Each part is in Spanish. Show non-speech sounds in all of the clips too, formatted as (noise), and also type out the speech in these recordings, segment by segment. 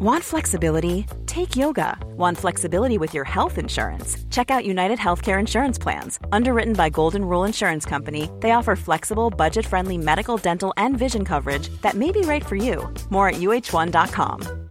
Want flexibility? Take yoga. Want flexibility with your health insurance? Check out United Healthcare Insurance Plans. Underwritten by Golden Rule Insurance Company, they offer flexible, budget friendly medical, dental, and vision coverage that may be right for you. More at uh1.com.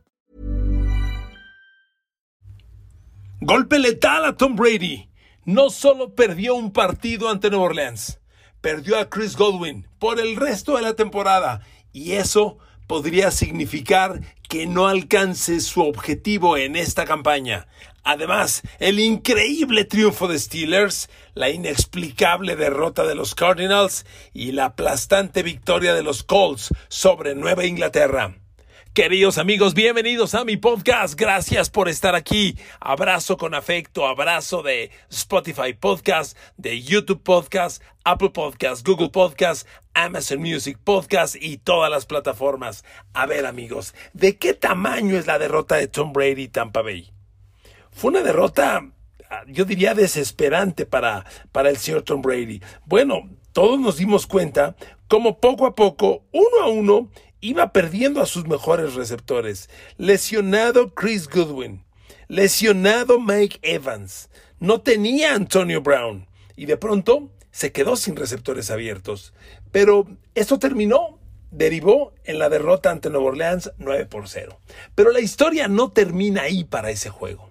Golpe letal a Tom Brady. No solo perdió un partido ante New Orleans, perdió a Chris Godwin por el resto de la temporada. Y eso podría significar que no alcance su objetivo en esta campaña. Además, el increíble triunfo de Steelers, la inexplicable derrota de los Cardinals y la aplastante victoria de los Colts sobre Nueva Inglaterra. Queridos amigos, bienvenidos a mi podcast. Gracias por estar aquí. Abrazo con afecto, abrazo de Spotify Podcast, de YouTube Podcast, Apple Podcast, Google Podcast, Amazon Music Podcast y todas las plataformas. A ver amigos, ¿de qué tamaño es la derrota de Tom Brady y Tampa Bay? Fue una derrota, yo diría, desesperante para, para el señor Tom Brady. Bueno, todos nos dimos cuenta como poco a poco, uno a uno, iba perdiendo a sus mejores receptores. Lesionado Chris Goodwin. Lesionado Mike Evans. No tenía Antonio Brown. Y de pronto se quedó sin receptores abiertos. Pero esto terminó. Derivó en la derrota ante Nueva Orleans 9 por 0. Pero la historia no termina ahí para ese juego.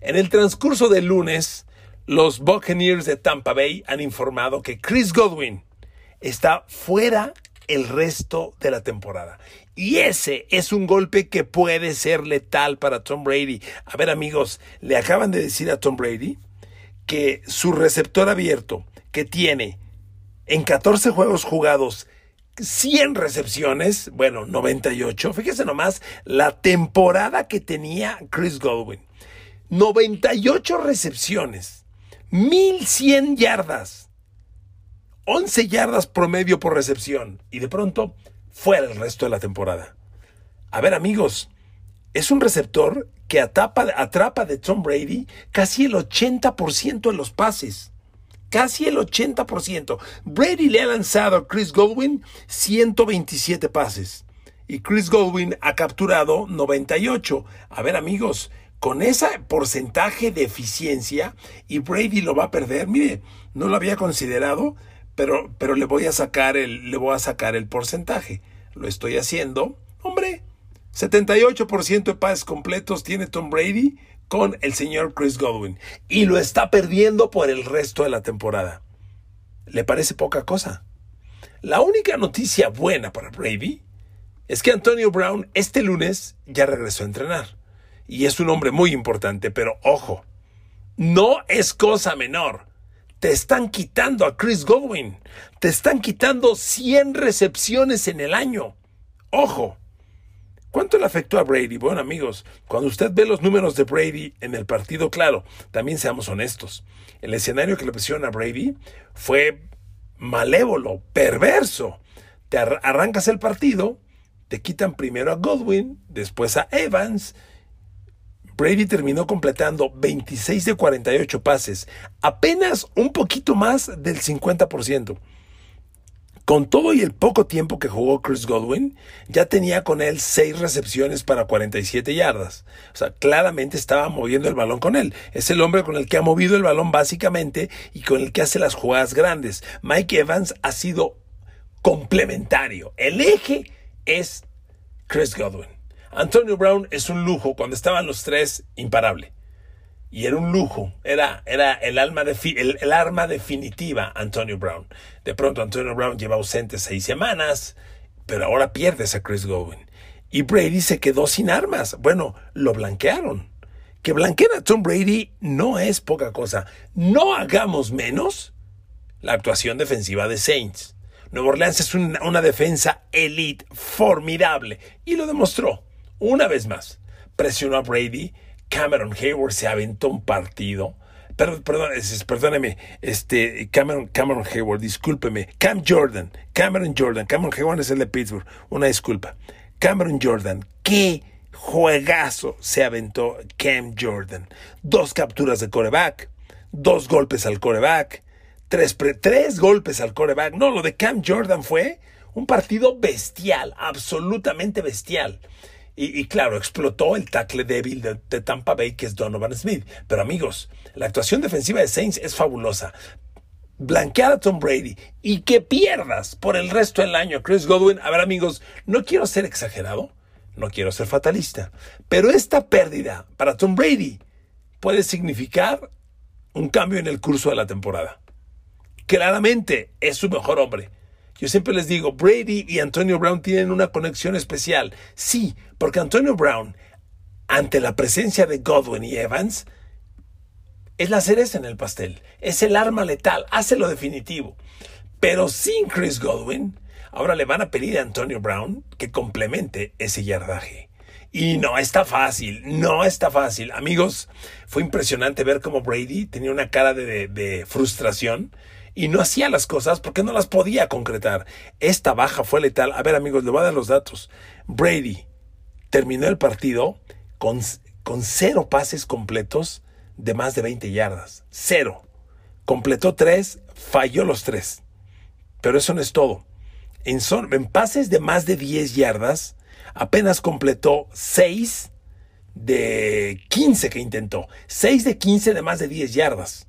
En el transcurso del lunes, los Buccaneers de Tampa Bay han informado que Chris Godwin está fuera el resto de la temporada. Y ese es un golpe que puede ser letal para Tom Brady. A ver amigos, le acaban de decir a Tom Brady que su receptor abierto que tiene en 14 juegos jugados 100 recepciones, bueno, 98, fíjese nomás la temporada que tenía Chris Godwin. 98 recepciones, 1100 yardas. 11 yardas promedio por recepción y de pronto fuera el resto de la temporada. A ver amigos, es un receptor que atrapa, atrapa de Tom Brady casi el 80% de los pases. Casi el 80%. Brady le ha lanzado a Chris Godwin 127 pases. Y Chris Godwin ha capturado 98. A ver amigos, con ese porcentaje de eficiencia y Brady lo va a perder. Mire, no lo había considerado, pero, pero le voy a sacar el, le voy a sacar el porcentaje. Lo estoy haciendo. Hombre, 78% de pases completos tiene Tom Brady con el señor Chris Godwin. Y lo está perdiendo por el resto de la temporada. ¿Le parece poca cosa? La única noticia buena para Brady es que Antonio Brown este lunes ya regresó a entrenar. Y es un hombre muy importante, pero ojo, no es cosa menor te están quitando a Chris Godwin. Te están quitando 100 recepciones en el año. Ojo. ¿Cuánto le afectó a Brady? Bueno, amigos, cuando usted ve los números de Brady en el partido, claro, también seamos honestos. El escenario que le pusieron a Brady fue malévolo, perverso. Te arrancas el partido, te quitan primero a Godwin, después a Evans, Brady terminó completando 26 de 48 pases, apenas un poquito más del 50%. Con todo y el poco tiempo que jugó Chris Godwin, ya tenía con él 6 recepciones para 47 yardas. O sea, claramente estaba moviendo el balón con él. Es el hombre con el que ha movido el balón básicamente y con el que hace las jugadas grandes. Mike Evans ha sido complementario. El eje es Chris Godwin. Antonio Brown es un lujo. Cuando estaban los tres, imparable. Y era un lujo. Era, era el, alma el, arma definitiva, Antonio Brown. De pronto, Antonio Brown lleva ausente seis semanas, pero ahora pierdes a Chris Godwin. Y Brady se quedó sin armas. Bueno, lo blanquearon. Que blanqueen a Tom Brady no es poca cosa. No hagamos menos la actuación defensiva de Saints. Nueva Orleans es una, una defensa elite formidable y lo demostró. Una vez más, presionó a Brady. Cameron Hayward se aventó un partido. Perdón, perdón, perdóneme, este, Cameron, Cameron Hayward, discúlpeme. Cam Jordan, Cameron Jordan, Cameron Hayward es el de Pittsburgh, una disculpa. Cameron Jordan, qué juegazo se aventó Cam Jordan. Dos capturas de coreback, dos golpes al coreback, tres, tres golpes al coreback. No, lo de Cam Jordan fue un partido bestial, absolutamente bestial. Y, claro, explotó el tackle débil de, Tampa Bay, que es Donovan Smith. Pero amigos, la actuación defensiva de Saints es fabulosa. Blanquear a Tom Brady y que pierdas por el resto del año Chris Godwin. A ver amigos, no quiero ser exagerado, no quiero ser fatalista, pero esta pérdida para Tom Brady puede significar un cambio en el curso de la temporada. Claramente es su mejor hombre. Yo siempre les digo, Brady y Antonio Brown tienen una conexión especial. Sí, porque Antonio Brown, ante la presencia de Godwin y Evans, es la cereza en el pastel, es el arma letal, hace lo definitivo. Pero sin Chris Godwin, ahora le van a pedir a Antonio Brown que complemente ese yardaje. Y no está fácil, no está fácil. Amigos, fue impresionante ver cómo Brady tenía una cara de, de frustración y no hacía las cosas porque no las podía concretar. Esta baja fue letal. A ver amigos, le voy a dar los datos. Brady terminó el partido con, con cero pases completos de más de 20 yardas. Cero. Completó tres, falló los tres. Pero eso no es todo. En, pases de más de 10 yardas, apenas completó 6 de 15 que intentó. 6 de 15 de más de 10 yardas.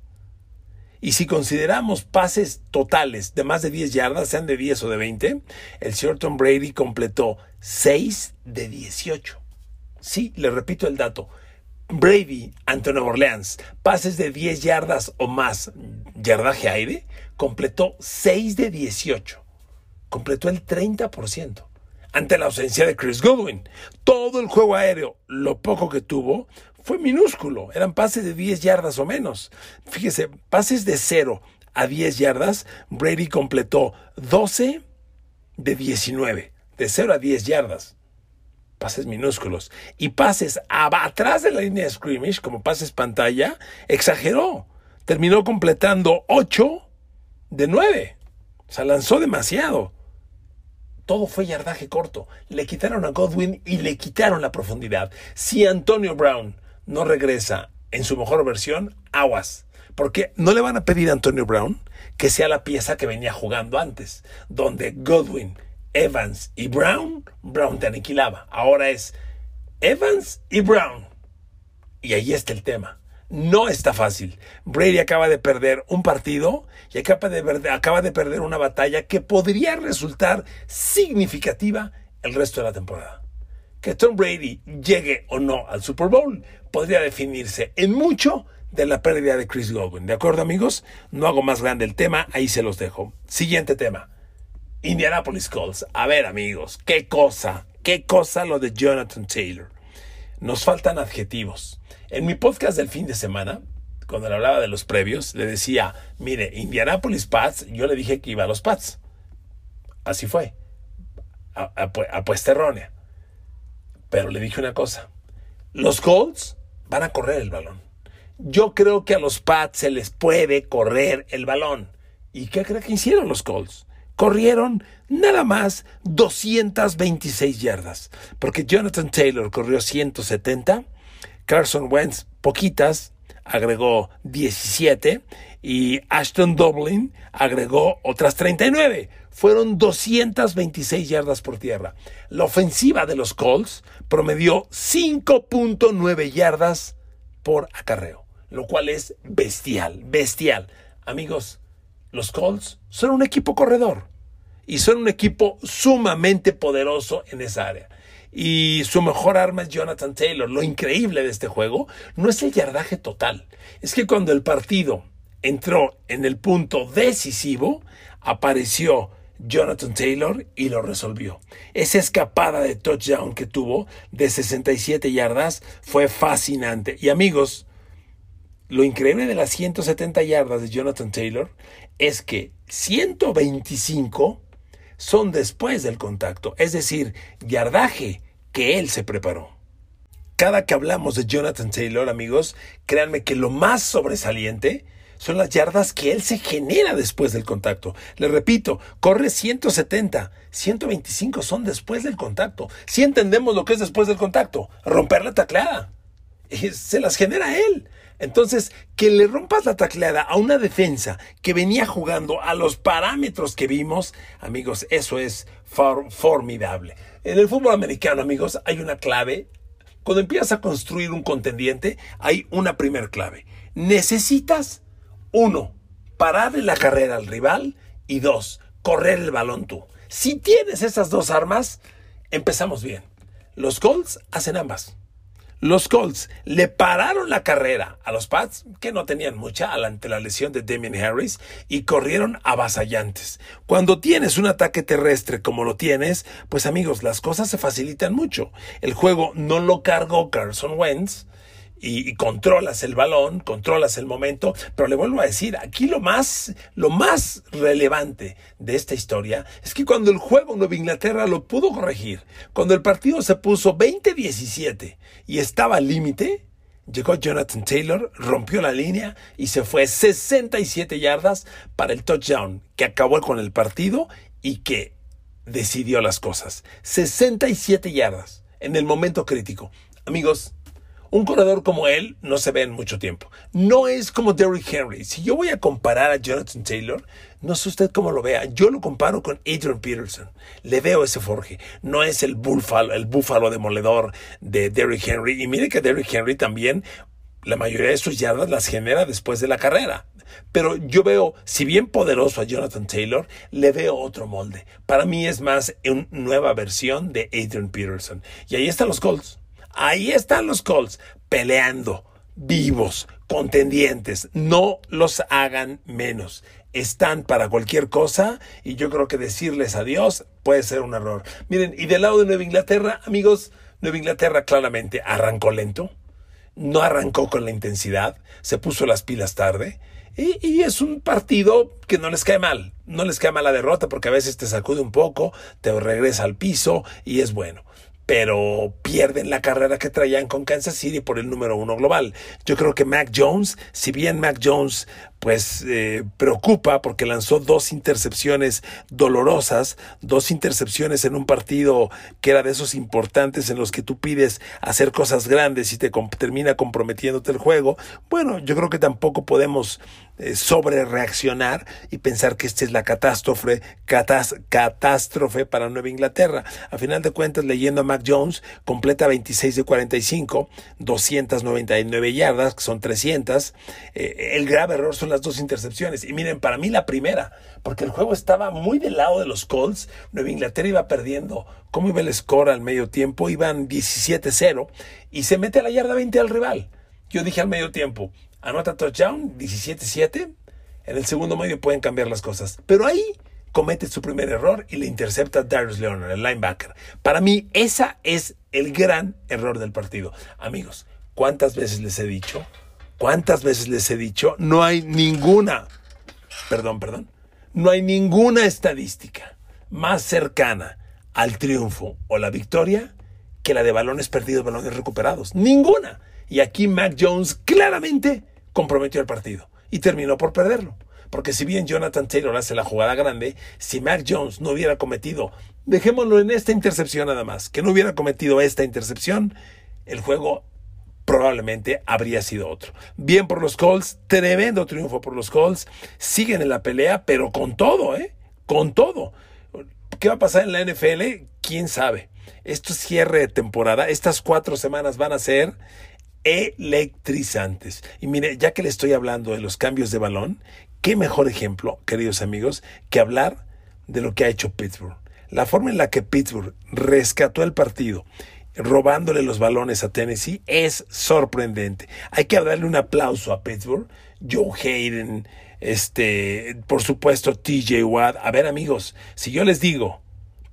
Y si consideramos pases totales de más de 10 yardas, sean de 10 o de 20, el señor Tom Brady completó 6 de 18. Sí, le repito el dato. Brady ante Nueva Orleans, pases de 10 yardas o más, yardaje aire, completó 6 de 18. Completó el 30%. Ante la ausencia de Chris Godwin, todo el juego aéreo, lo poco que tuvo, fue minúsculo. Eran pases de 10 yardas o menos. Fíjese, pases de 0 a 10 yardas, Brady completó 12 de 19. De 0 a 10 yardas. Pases minúsculos. Y pases atrás de la línea de scrimmage, como pases pantalla, exageró. Terminó completando 8 de 9. O sea, lanzó demasiado. Todo fue yardaje corto. Le quitaron a Godwin y le quitaron la profundidad. Si Antonio Brown no regresa en su mejor versión, aguas. Porque no le van a pedir a Antonio Brown que sea la pieza que venía jugando antes, donde Godwin, Evans y Brown, Brown te aniquilaba. Ahora es Evans y Brown. Y ahí está el tema. No está fácil. Brady acaba de perder un partido y acaba de, acaba de perder una batalla que podría resultar significativa el resto de la temporada. Que Tom Brady llegue o no al Super Bowl podría definirse en mucho de la pérdida de Chris Godwin. ¿De acuerdo, amigos? No hago más grande el tema, ahí se los dejo. Siguiente tema. Indianapolis Colts. A ver, amigos, qué cosa, qué cosa lo de Jonathan Taylor. Nos faltan adjetivos. En mi podcast del fin de semana, cuando le hablaba de los previos, le decía, mire, Indianapolis Pats, yo le dije que iba a los Pats. Así fue. apuesta errónea. Pero le dije una cosa. Los Colts van a correr el balón. Yo creo que a los Pats se les puede correr el balón. ¿Y qué cree que hicieron los Colts? Corrieron nada más 226 yardas, porque Jonathan Taylor corrió 170, Carson Wentz poquitas, agregó 17 y Ashton Dublin agregó otras 39. Fueron 226 yardas por tierra. La ofensiva de los Colts promedió 5.9 yardas por acarreo, lo cual es bestial, bestial. Amigos, los Colts son un equipo corredor y son un equipo sumamente poderoso en esa área. Y su mejor arma es Jonathan Taylor. Lo increíble de este juego no es el yardaje total, es que cuando el partido entró en el punto decisivo, apareció Jonathan Taylor y lo resolvió. Esa escapada de touchdown que tuvo de 67 yardas fue fascinante. Y amigos, lo increíble de las 170 yardas de Jonathan Taylor es que 125 son después del contacto, es decir, yardaje que él se preparó. Cada que hablamos de Jonathan Taylor, amigos, créanme que lo más sobresaliente son las yardas que él se genera después del contacto. Le repito, corre 170, 125 son después del contacto. Si entendemos lo que es después del contacto, romper la tacleada. (laughs) Se las genera él. Entonces, que le rompas la tacleada a una defensa que venía jugando a los parámetros que vimos, amigos, eso es formidable. En el fútbol americano, amigos, hay una clave. Cuando empiezas a construir un contendiente, hay una primer clave. Necesitas, uno, pararle la carrera al rival y dos, correr el balón tú. Si tienes esas dos armas, empezamos bien. Los Colts hacen ambas. Los Colts le pararon la carrera a los Pats, que no tenían mucha ante la lesión de Damien Harris, y corrieron avasallantes. Cuando tienes un ataque terrestre como lo tienes, pues amigos, las cosas se facilitan mucho. El juego no lo cargó Carson Wentz, y, controlas el balón, controlas el momento, pero le vuelvo a decir, aquí lo más, lo más relevante de esta historia es que cuando el juego Nueva Inglaterra lo pudo corregir, cuando el partido se puso 20-17 y estaba al límite, llegó Jonathan Taylor, rompió la línea y se fue 67 yardas para el touchdown que acabó con el partido y que decidió las cosas. 67 yardas en el momento crítico. Amigos, un corredor como él no se ve en mucho tiempo. No es como Derrick Henry. Si yo voy a comparar a Jonathan Taylor, no sé usted cómo lo vea. Yo lo comparo con Adrian Peterson. Le veo ese forje. No es el búfalo, el búfalo demoledor de Derrick Henry. Y mire que Derrick Henry también, la mayoría de sus yardas las genera después de la carrera. Pero yo veo, si bien poderoso a Jonathan Taylor, le veo otro molde. Para mí es más una nueva versión de Adrian Peterson. Y ahí están los Colts. Ahí están los Colts peleando, vivos, contendientes. No los hagan menos. Están para cualquier cosa y yo creo que decirles adiós puede ser un error. Miren, y del lado de Nueva Inglaterra, amigos, Nueva Inglaterra claramente arrancó lento, no arrancó con la intensidad, se puso las pilas tarde. Y, y, es un partido que no les cae mal, no les cae mal la derrota porque a veces te sacude un poco, te regresa al piso y es bueno pero pierden la carrera que traían con Kansas City por el número uno global. Yo creo que Mac Jones, si bien Mac Jones pues eh, preocupa porque lanzó dos intercepciones dolorosas, dos intercepciones en un partido que era de esos importantes en los que tú pides hacer cosas grandes y te termina comprometiéndote el juego. Bueno, yo creo que tampoco podemos eh, sobre reaccionar y pensar que esta es la catástrofe, catástrofe para Nueva Inglaterra. A final de cuentas, leyendo a Mac Jones, completa 26 de 45, 299 yardas, que son 300. Eh, el grave error son las dos intercepciones. Y miren, para mí la primera, porque el juego estaba muy del lado de los Colts. Nueva Inglaterra iba perdiendo. ¿Cómo iba el score al medio tiempo? Iban 17-0 y se mete a la yarda 20 al rival. Yo dije al medio tiempo, anota touchdown, 17-7. En el segundo medio pueden cambiar las cosas. Pero ahí comete su primer error y le intercepta a Darius Leonard, el linebacker. Para mí, esa es el gran error del partido. Amigos, ¿cuántas veces les he dicho? ¿Cuántas veces les he dicho? No hay ninguna, perdón, perdón, no hay ninguna estadística más cercana al triunfo o la victoria que la de balones perdidos, balones recuperados. Ninguna. Y aquí Mac Jones claramente comprometió el partido y terminó por perderlo. Porque si bien Jonathan Taylor hace la jugada grande, si Mac Jones no hubiera cometido, dejémoslo en esta intercepción nada más, que no hubiera cometido esta intercepción, el juego probablemente habría sido otro. Bien por los Colts, tremendo triunfo por los Colts, siguen en la pelea, pero con todo, ¿eh? Con todo. ¿Qué va a pasar en la NFL? ¿Quién sabe? Esto es cierre de temporada, estas cuatro semanas van a ser electrizantes. Y mire, ya que le estoy hablando de los cambios de balón, qué mejor ejemplo, queridos amigos, que hablar de lo que ha hecho Pittsburgh. La forma en la que Pittsburgh rescató el partido, robándole los balones a Tennessee, es sorprendente. Hay que darle un aplauso a Pittsburgh, Joe Hayden, este, por supuesto, TJ Watt. A ver, amigos, si yo les digo,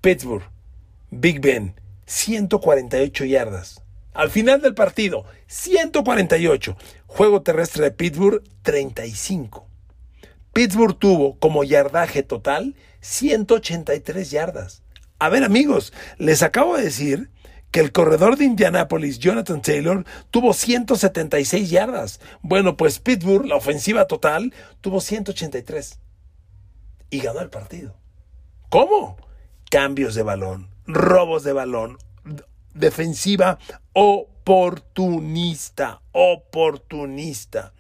Pittsburgh, Big Ben, 148 yardas. Al final del partido, 148. Juego terrestre de Pittsburgh, 35. Pittsburgh tuvo como yardaje total 183 yardas. A ver amigos, les acabo de decir que el corredor de Indianapolis, Jonathan Taylor, tuvo 176 yardas. Bueno, pues Pittsburgh, la ofensiva total, tuvo 183. Y ganó el partido. ¿Cómo? Cambios de balón, robos de balón, defensiva oportunista, oportunista.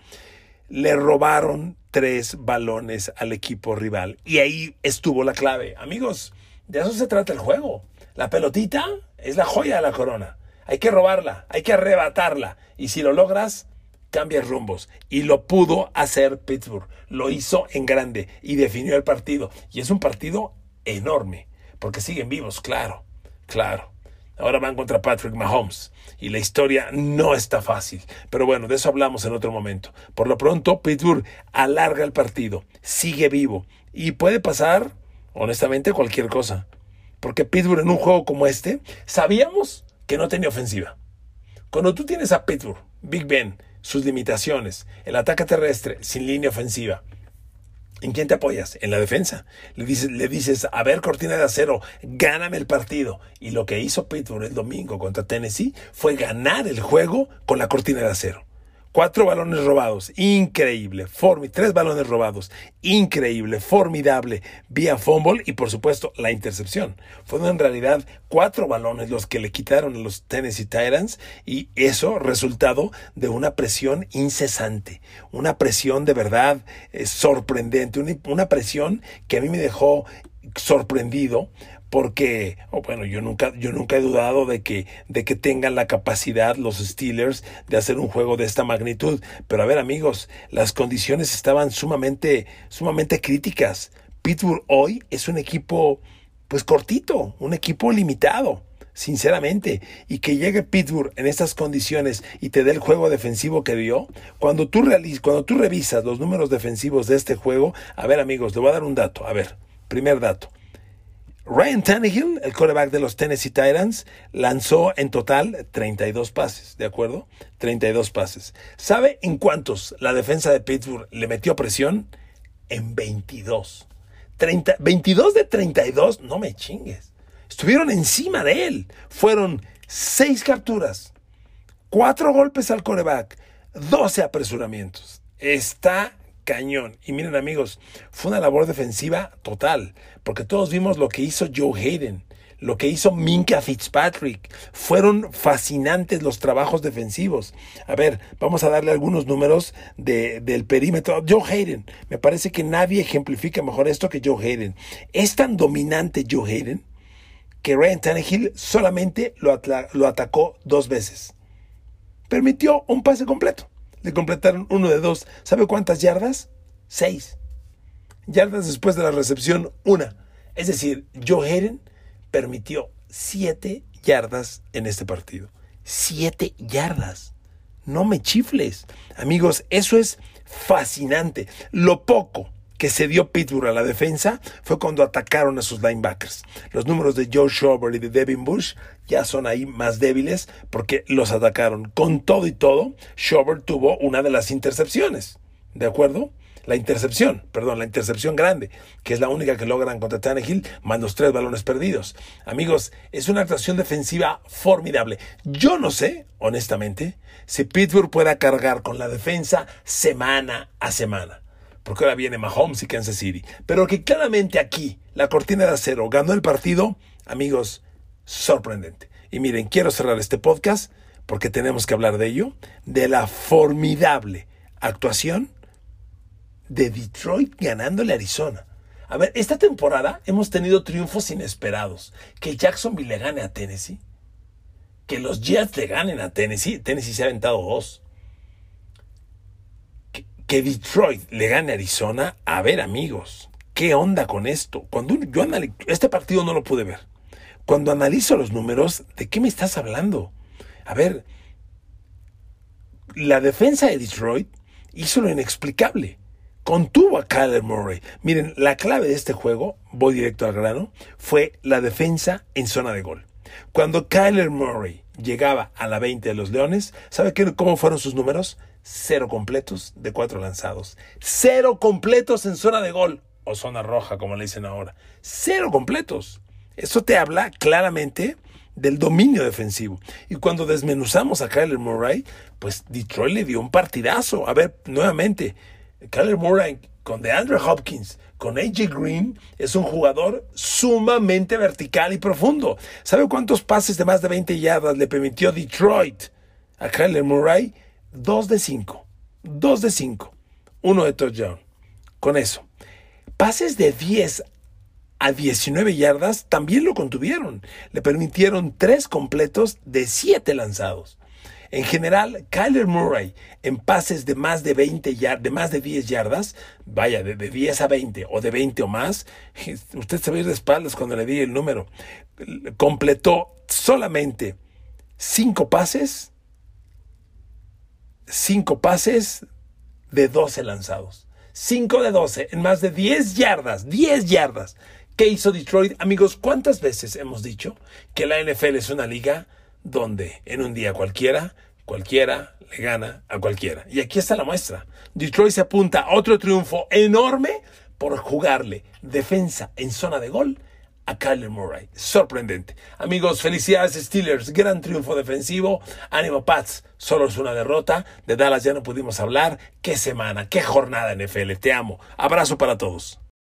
Le robaron tres balones al equipo rival. Y ahí estuvo la clave. Amigos, de eso se trata el juego. La pelotita es la joya de la corona. Hay que robarla, hay que arrebatarla. Y si lo logras, cambias rumbos. Y lo pudo hacer Pittsburgh. Lo hizo en grande y definió el partido. Y es un partido enorme, porque siguen vivos, claro, claro. Ahora van contra Patrick Mahomes y la historia no está fácil. Pero bueno, de eso hablamos en otro momento. Por lo pronto, Pittsburgh alarga el partido, sigue vivo y puede pasar, honestamente, cualquier cosa. Porque Pittsburgh en un juego como este, sabíamos que no tenía ofensiva. Cuando tú tienes a Pittsburgh, Big Ben, sus limitaciones, el ataque terrestre sin línea ofensiva, ¿En quién te apoyas? En la defensa. Le dices, le dices, a ver, cortina de acero, gáname el partido. Y lo que hizo Pittsburgh el domingo contra Tennessee fue ganar el juego con la cortina de acero. Cuatro balones robados, increíble. tres balones robados, increíble, formidable. Vía fumble y por supuesto la intercepción. Fueron en realidad cuatro balones los que le quitaron a los Tennessee Titans y eso resultado de una presión incesante. Una presión de verdad eh, sorprendente. una presión que a mí me dejó sorprendido porque, oh, bueno, yo nunca, yo nunca he dudado de que, de que tengan la capacidad los Steelers de hacer un juego de esta magnitud. Pero a ver, amigos, las condiciones estaban sumamente, sumamente críticas. Pittsburgh hoy es un equipo, pues cortito, un equipo limitado sinceramente, y que llegue Pittsburgh en estas condiciones y te dé el juego defensivo que dio, cuando tú, cuando tú revisas los números defensivos de este juego, a ver amigos, le voy a dar un dato, a ver, primer dato, Ryan Tannehill, el quarterback de los Tennessee Titans, lanzó en total 32 pases, ¿de acuerdo? 32 pases. ¿Sabe en cuántos la defensa de Pittsburgh le metió presión? En 22. 30, 22 de 32, no me chingues. Estuvieron encima de él. Fueron 6 capturas, 4 golpes al quarterback, 12 apresuramientos. Está cañón. Y miren amigos, fue una labor defensiva total, porque todos vimos lo que hizo Joe Hayden, lo que hizo Minka Fitzpatrick. Fueron fascinantes los trabajos defensivos. A ver, vamos a darle algunos números de, del perímetro. Joe Hayden, me parece que nadie ejemplifica mejor esto que Joe Hayden. Es tan dominante Joe Hayden que Ryan Tannehill solamente lo atacó dos veces. Permitió un pase completo. Le completaron uno de dos. ¿Sabe cuántas yardas? Seis. Yardas después de la recepción, una. Es decir, Joe Hayden permitió siete yardas en este partido. Siete yardas. No me chifles. Amigos, eso es fascinante. Lo poco que se dio Pittsburgh a la defensa fue cuando atacaron a sus linebackers. Los números de Joe Schauber y de Devin Bush ya son ahí más débiles porque los atacaron. Con todo y todo, Schauber tuvo una de las intercepciones. ¿De acuerdo? La intercepción, perdón, la intercepción grande, que es la única que logran contra Tannehill, más los tres balones perdidos. Amigos, es una actuación defensiva formidable. Yo no sé, honestamente, si Pittsburgh pueda cargar con la defensa semana a semana porque ahora viene Mahomes y Kansas City. Pero que claramente aquí la cortina de acero ganó el partido, amigos, sorprendente. Y miren, quiero cerrar este podcast porque tenemos que hablar de ello, de la formidable actuación de Detroit ganándole a Arizona. A ver, esta temporada hemos tenido triunfos inesperados. Que Jacksonville le gane a Tennessee. Que los Jets le ganen a Tennessee. Tennessee se ha aventado dos que Detroit le gane a Arizona, a ver amigos, ¿qué onda con esto? Cuando yo este partido no lo pude ver. Cuando analizo los números, ¿de qué me estás hablando? A ver, la defensa de Detroit hizo lo inexplicable. Contuvo a Kyler Murray. Miren, la clave de este juego, voy directo al grano, fue la defensa en zona de gol. Cuando Kyler Murray llegaba a la 20 de los Leones, ¿sabe qué, cómo fueron sus números? cero completos de cuatro lanzados. Cero completos en zona de gol o zona roja, como le dicen ahora. Cero completos. Eso te habla claramente del dominio defensivo. Y cuando desmenuzamos a Kyler Murray, pues Detroit le dio un partidazo. A ver, nuevamente, Kyler Murray con DeAndre Hopkins, con AJ Green, es un jugador sumamente vertical y profundo. ¿Sabe cuántos pases de más de 20 yardas le permitió Detroit a Kyler Murray? 2 de 5. 2 de 5. Uno de touchdown. Con eso. Pases de 10 a 19 yardas también lo contuvieron. Le permitieron tres completos de 7 lanzados. En general, Kyler Murray en pases de más de 20 yardas, de más de 10 yardas, vaya, de, 10 a 20 o de 20 o más, (laughs) usted se va a ir de espaldas cuando le di el número, completó solamente 5 pases, 5 pases de 12 lanzados. 5 de 12 en más de 10 yardas, 10 yardas. ¿Qué hizo Detroit? Amigos, ¿cuántas veces hemos dicho que la NFL es una liga donde en un día cualquiera, cualquiera le gana a cualquiera? Y aquí está la muestra. Detroit se apunta a otro triunfo enorme por jugarle defensa en zona de gol a Kyler Murray. Sorprendente. Amigos, felicidades Steelers. Gran triunfo defensivo. Ánimo Pats. Solo es una derrota. De Dallas ya no pudimos hablar. Qué semana, qué jornada NFL. Te amo. Abrazo para todos.